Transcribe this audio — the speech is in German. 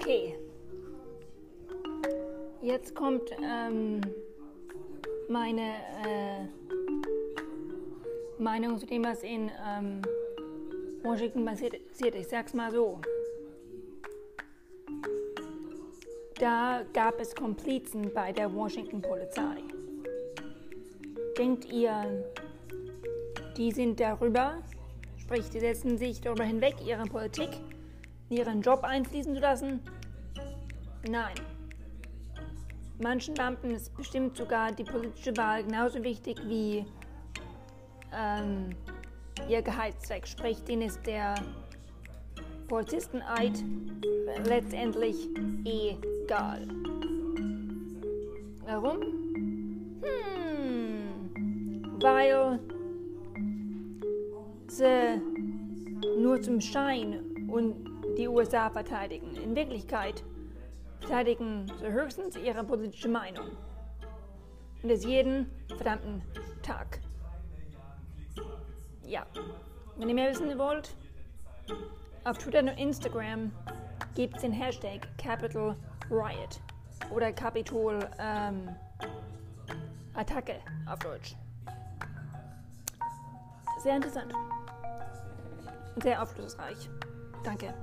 Okay. Jetzt kommt ähm, meine äh, Meinung zu dem, was in ähm, Washington passiert ist. Ich sag's mal so. Da gab es Komplizen bei der Washington-Polizei. Denkt ihr, die sind darüber, sprich, die setzen sich darüber hinweg, ihre Politik ihren Job einfließen zu lassen? Nein. Manchen Beamten ist bestimmt sogar die politische Wahl genauso wichtig wie ähm, ihr Gehaltszweck, sprich, denen ist der Polizisteneid letztendlich egal. Warum? Hm, weil sie nur zum Schein und die USA verteidigen. In Wirklichkeit verteidigen sie höchstens ihre politische Meinung. Und das jeden verdammten Tag. Ja, wenn ihr mehr wissen wollt, auf Twitter und Instagram gibt es den Hashtag Capital Riot oder Capitol ähm, Attacke auf Deutsch. Sehr interessant. Sehr aufschlussreich. Danke.